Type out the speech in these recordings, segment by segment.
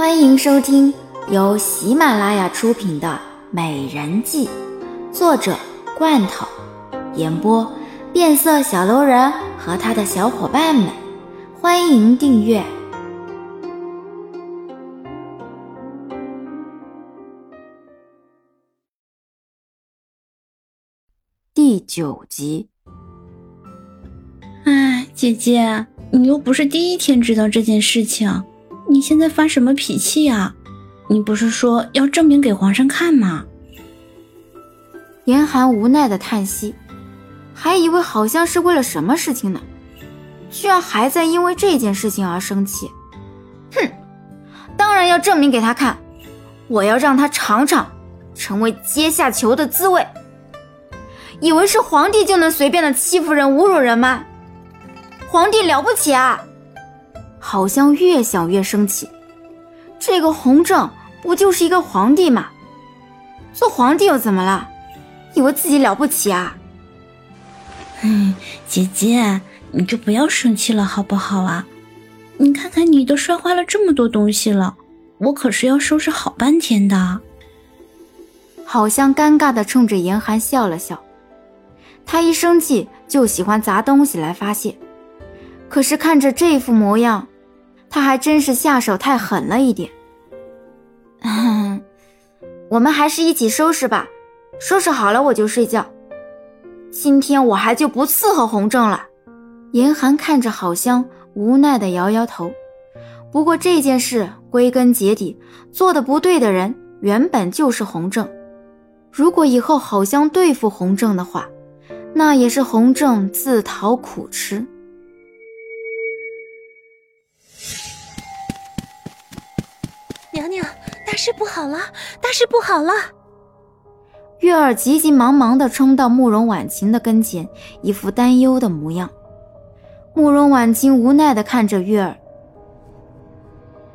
欢迎收听由喜马拉雅出品的《美人计》，作者罐头，演播变色小楼人和他的小伙伴们。欢迎订阅第九集。哎，姐姐，你又不是第一天知道这件事情。你现在发什么脾气呀？你不是说要证明给皇上看吗？严寒无奈的叹息，还以为好像是为了什么事情呢，居然还在因为这件事情而生气。哼，当然要证明给他看，我要让他尝尝成为阶下囚的滋味。以为是皇帝就能随便的欺负人、侮辱人吗？皇帝了不起啊！好像越想越生气，这个弘正不就是一个皇帝吗？做皇帝又怎么了？以为自己了不起啊？嗯，姐姐，你就不要生气了好不好啊？你看看你都摔坏了这么多东西了，我可是要收拾好半天的。好像尴尬的冲着严寒笑了笑，他一生气就喜欢砸东西来发泄，可是看着这副模样。他还真是下手太狠了一点。我们还是一起收拾吧，收拾好了我就睡觉。今天我还就不伺候洪正了。严寒看着郝香，无奈的摇摇头。不过这件事归根结底做的不对的人原本就是洪正。如果以后郝香对付洪正的话，那也是洪正自讨苦吃。娘娘，大事不好了！大事不好了！月儿急急忙忙地冲到慕容婉晴的跟前，一副担忧的模样。慕容婉晴无奈地看着月儿，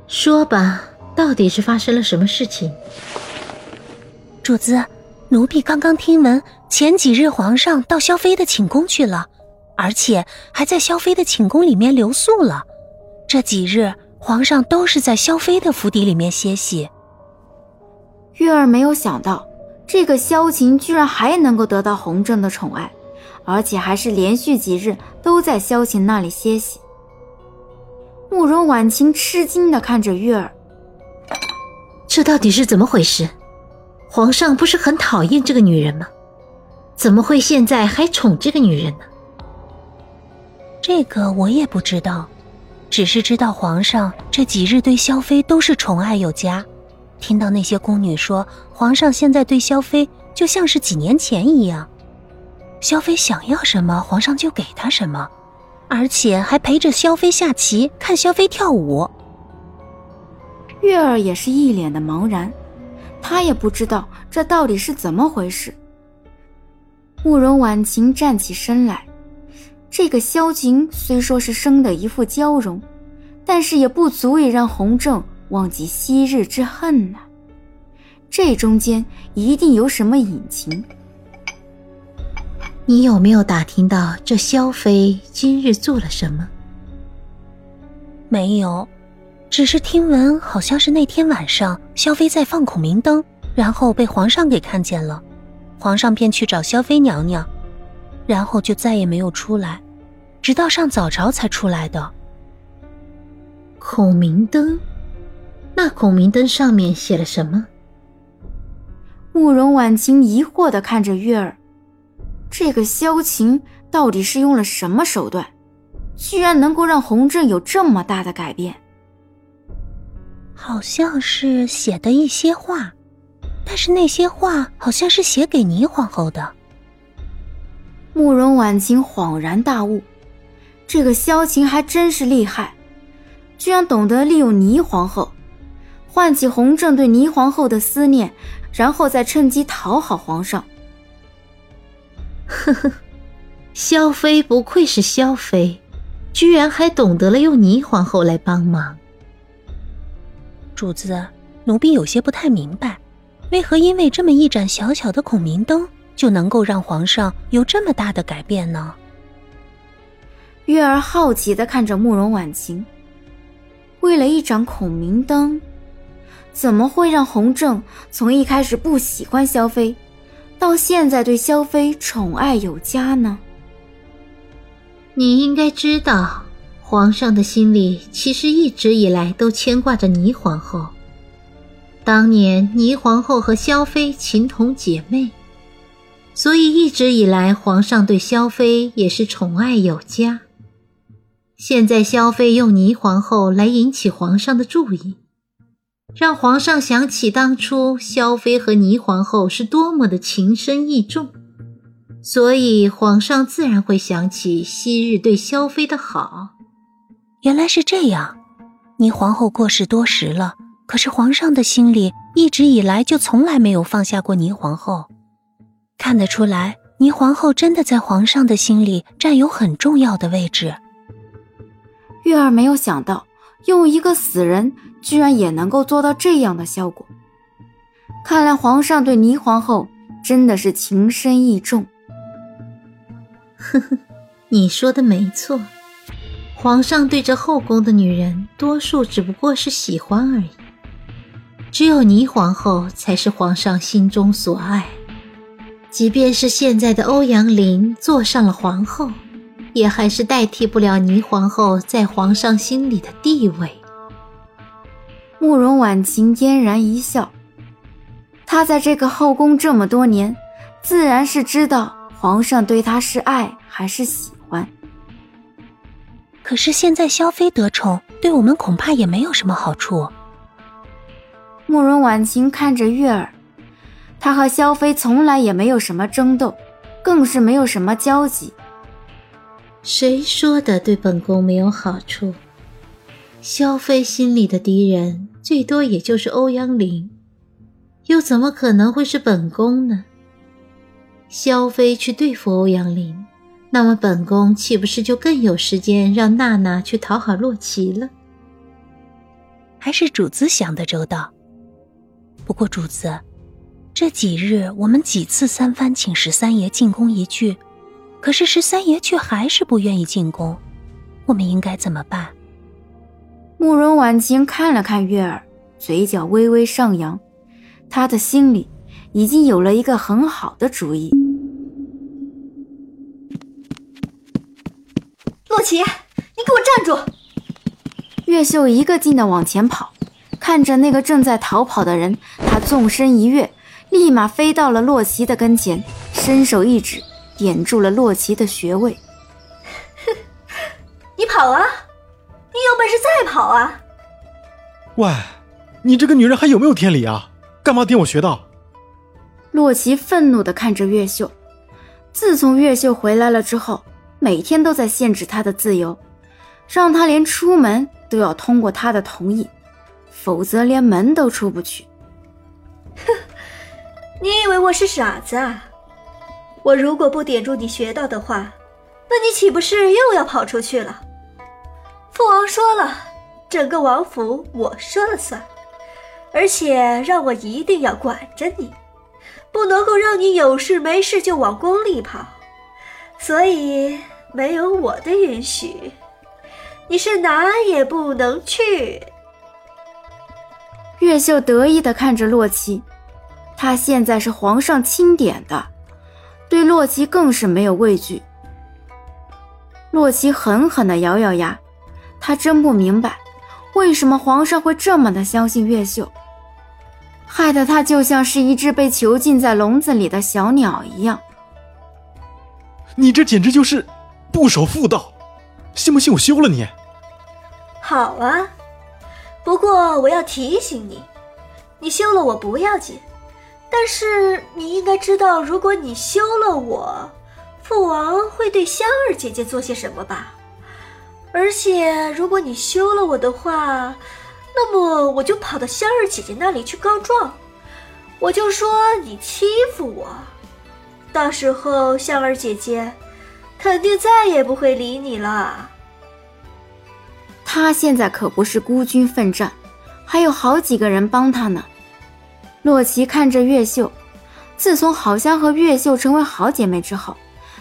说吧，到底是发生了什么事情？主子，奴婢刚刚听闻，前几日皇上到萧妃的寝宫去了，而且还在萧妃的寝宫里面留宿了。这几日。皇上都是在萧妃的府邸里面歇息。月儿没有想到，这个萧晴居然还能够得到弘正的宠爱，而且还是连续几日都在萧晴那里歇息。慕容婉晴吃惊的看着月儿，这到底是怎么回事？皇上不是很讨厌这个女人吗？怎么会现在还宠这个女人呢？这个我也不知道。只是知道皇上这几日对萧妃都是宠爱有加，听到那些宫女说，皇上现在对萧妃就像是几年前一样，萧妃想要什么，皇上就给她什么，而且还陪着萧妃下棋，看萧妃跳舞。月儿也是一脸的茫然，她也不知道这到底是怎么回事。慕容婉晴站起身来。这个萧晴虽说是生的一副娇容，但是也不足以让洪正忘记昔日之恨呐。这中间一定有什么隐情。你有没有打听到这萧妃今日做了什么？没有，只是听闻好像是那天晚上萧妃在放孔明灯，然后被皇上给看见了，皇上便去找萧妃娘娘，然后就再也没有出来。直到上早朝才出来的。孔明灯，那孔明灯上面写了什么？慕容婉晴疑惑的看着月儿，这个萧晴到底是用了什么手段，居然能够让洪正有这么大的改变？好像是写的一些话，但是那些话好像是写给倪皇后的。慕容婉晴恍然大悟。这个萧晴还真是厉害，居然懂得利用霓皇后，唤起洪正对霓皇后的思念，然后再趁机讨好皇上。呵呵，萧妃不愧是萧妃，居然还懂得了用霓皇后来帮忙。主子，奴婢有些不太明白，为何因为这么一盏小小的孔明灯，就能够让皇上有这么大的改变呢？月儿好奇的看着慕容婉晴，为了一盏孔明灯，怎么会让洪正从一开始不喜欢萧妃，到现在对萧妃宠爱有加呢？你应该知道，皇上的心里其实一直以来都牵挂着霓皇后。当年霓皇后和萧妃情同姐妹，所以一直以来皇上对萧妃也是宠爱有加。现在萧妃用霓皇后来引起皇上的注意，让皇上想起当初萧妃和霓皇后是多么的情深意重。所以，皇上自然会想起昔日对萧妃的好。原来是这样，霓皇后过世多时了，可是皇上的心里一直以来就从来没有放下过霓皇后。看得出来，霓皇后真的在皇上的心里占有很重要的位置。月儿没有想到，用一个死人居然也能够做到这样的效果。看来皇上对霓皇后真的是情深意重。呵呵，你说的没错，皇上对这后宫的女人，多数只不过是喜欢而已。只有霓皇后才是皇上心中所爱。即便是现在的欧阳琳坐上了皇后，也还是代替不了倪皇后在皇上心里的地位。慕容婉晴嫣然一笑，她在这个后宫这么多年，自然是知道。皇上对她是爱还是喜欢？可是现在萧妃得宠，对我们恐怕也没有什么好处。慕容婉晴看着月儿，她和萧妃从来也没有什么争斗，更是没有什么交集。谁说的对本宫没有好处？萧妃心里的敌人最多也就是欧阳林，又怎么可能会是本宫呢？萧妃去对付欧阳林，那么本宫岂不是就更有时间让娜娜去讨好洛奇了？还是主子想的周到。不过主子，这几日我们几次三番请十三爷进宫一聚，可是十三爷却还是不愿意进宫，我们应该怎么办？慕容婉晴看了看月儿，嘴角微微上扬，她的心里已经有了一个很好的主意。洛奇，你给我站住！月秀一个劲的往前跑，看着那个正在逃跑的人，他纵身一跃，立马飞到了洛奇的跟前，伸手一指，点住了洛奇的穴位。你跑啊！你有本事再跑啊！喂，你这个女人还有没有天理啊？干嘛点我穴道？洛奇愤怒的看着月秀，自从月秀回来了之后。每天都在限制他的自由，让他连出门都要通过他的同意，否则连门都出不去。哼，你以为我是傻子啊？我如果不点住你穴道的话，那你岂不是又要跑出去了？父王说了，整个王府我说了算，而且让我一定要管着你，不能够让你有事没事就往宫里跑，所以。没有我的允许，你是哪也不能去。越秀得意的看着洛奇，他现在是皇上钦点的，对洛奇更是没有畏惧。洛奇狠狠的咬咬牙，他真不明白，为什么皇上会这么的相信越秀，害得他就像是一只被囚禁在笼子里的小鸟一样。你这简直就是！不守妇道，信不信我休了你？好啊，不过我要提醒你，你休了我不要紧，但是你应该知道，如果你休了我，父王会对香儿姐姐做些什么吧？而且如果你休了我的话，那么我就跑到香儿姐姐那里去告状，我就说你欺负我，到时候香儿姐姐。肯定再也不会理你了。他现在可不是孤军奋战，还有好几个人帮他呢。洛奇看着月秀，自从好香和月秀成为好姐妹之后，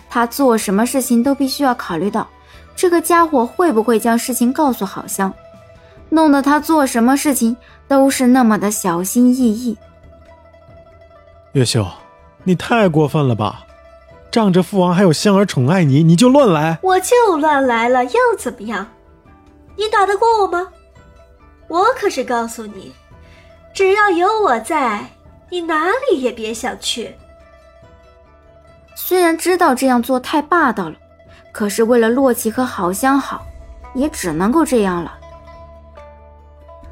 他做什么事情都必须要考虑到这个家伙会不会将事情告诉好香。弄得他做什么事情都是那么的小心翼翼。月秀，你太过分了吧！仗着父王还有香儿宠爱你，你就乱来？我就乱来了，又怎么样？你打得过我吗？我可是告诉你，只要有我在，你哪里也别想去。虽然知道这样做太霸道了，可是为了洛奇和好相好，也只能够这样了。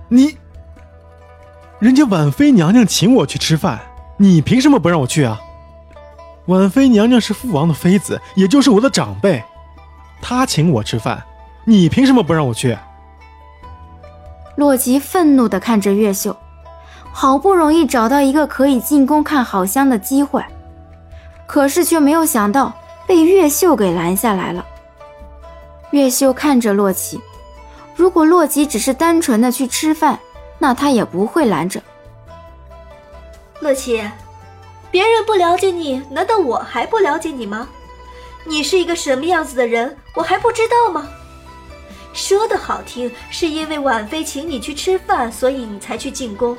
你，人家婉妃娘娘请我去吃饭，你凭什么不让我去啊？婉妃娘娘是父王的妃子，也就是我的长辈，她请我吃饭，你凭什么不让我去？洛奇愤怒的看着月秀，好不容易找到一个可以进宫看好香的机会，可是却没有想到被月秀给拦下来了。月秀看着洛奇，如果洛奇只是单纯的去吃饭，那他也不会拦着。洛奇。别人不了解你，难道我还不了解你吗？你是一个什么样子的人，我还不知道吗？说的好听，是因为婉妃请你去吃饭，所以你才去进宫。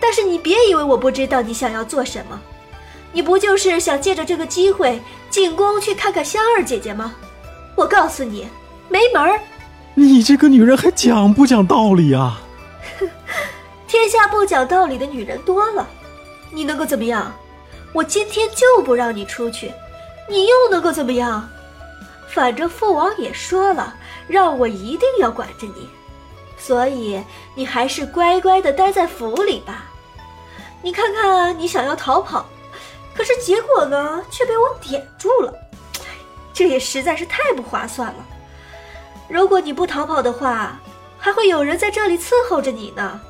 但是你别以为我不知道你想要做什么，你不就是想借着这个机会进宫去看看香儿姐姐吗？我告诉你，没门儿！你这个女人还讲不讲道理啊？天下不讲道理的女人多了，你能够怎么样？我今天就不让你出去，你又能够怎么样？反正父王也说了，让我一定要管着你，所以你还是乖乖的待在府里吧。你看看，你想要逃跑，可是结果呢，却被我点住了。这也实在是太不划算了。如果你不逃跑的话，还会有人在这里伺候着你呢。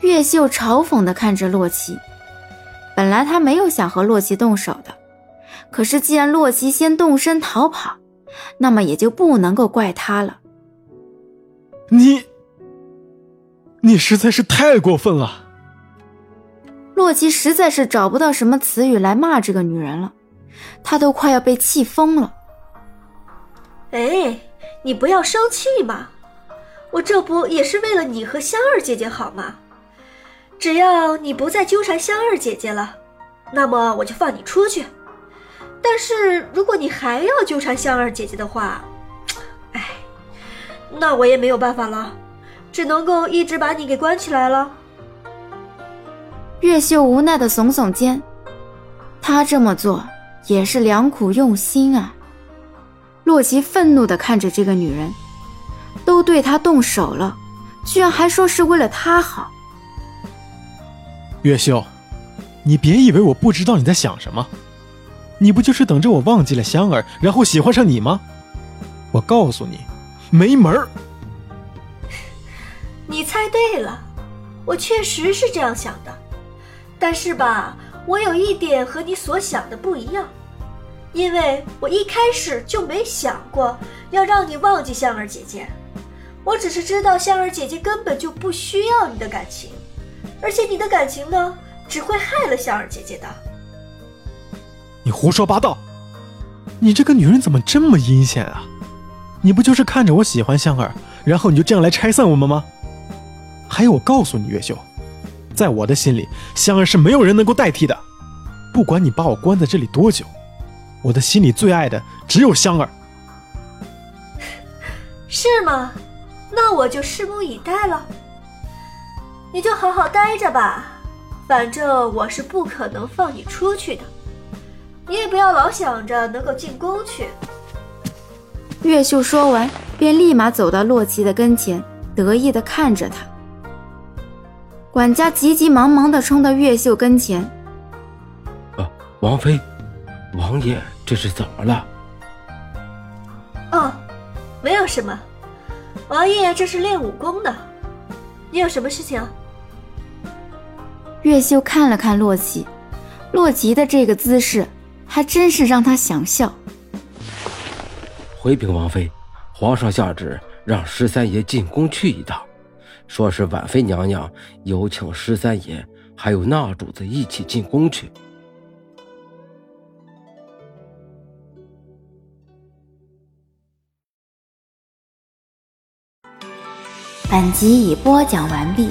月秀嘲讽的看着洛奇。本来他没有想和洛奇动手的，可是既然洛奇先动身逃跑，那么也就不能够怪他了。你，你实在是太过分了！洛奇实在是找不到什么词语来骂这个女人了，他都快要被气疯了。哎，你不要生气嘛，我这不也是为了你和香儿姐姐好吗？只要你不再纠缠香儿姐姐了，那么我就放你出去。但是如果你还要纠缠香儿姐姐的话，哎，那我也没有办法了，只能够一直把你给关起来了。月秀无奈的耸耸肩，他这么做也是良苦用心啊。洛奇愤怒的看着这个女人，都对他动手了，居然还说是为了他好。月秀，你别以为我不知道你在想什么，你不就是等着我忘记了香儿，然后喜欢上你吗？我告诉你，没门儿。你猜对了，我确实是这样想的，但是吧，我有一点和你所想的不一样，因为我一开始就没想过要让你忘记香儿姐姐，我只是知道香儿姐姐根本就不需要你的感情。而且你的感情呢，只会害了香儿姐姐的。你胡说八道！你这个女人怎么这么阴险啊？你不就是看着我喜欢香儿，然后你就这样来拆散我们吗？还有，我告诉你，月秀，在我的心里，香儿是没有人能够代替的。不管你把我关在这里多久，我的心里最爱的只有香儿。是吗？那我就拭目以待了。你就好好待着吧，反正我是不可能放你出去的。你也不要老想着能够进宫去。月秀说完，便立马走到洛奇的跟前，得意的看着他。管家急急忙忙的冲到月秀跟前：“啊，王妃，王爷这是怎么了？”“哦，没有什么，王爷这是练武功的。你有什么事情？”月秀看了看洛奇，洛奇的这个姿势还真是让他想笑。回禀王妃，皇上下旨让十三爷进宫去一趟，说是婉妃娘娘有请十三爷还有那主子一起进宫去。本集已播讲完毕。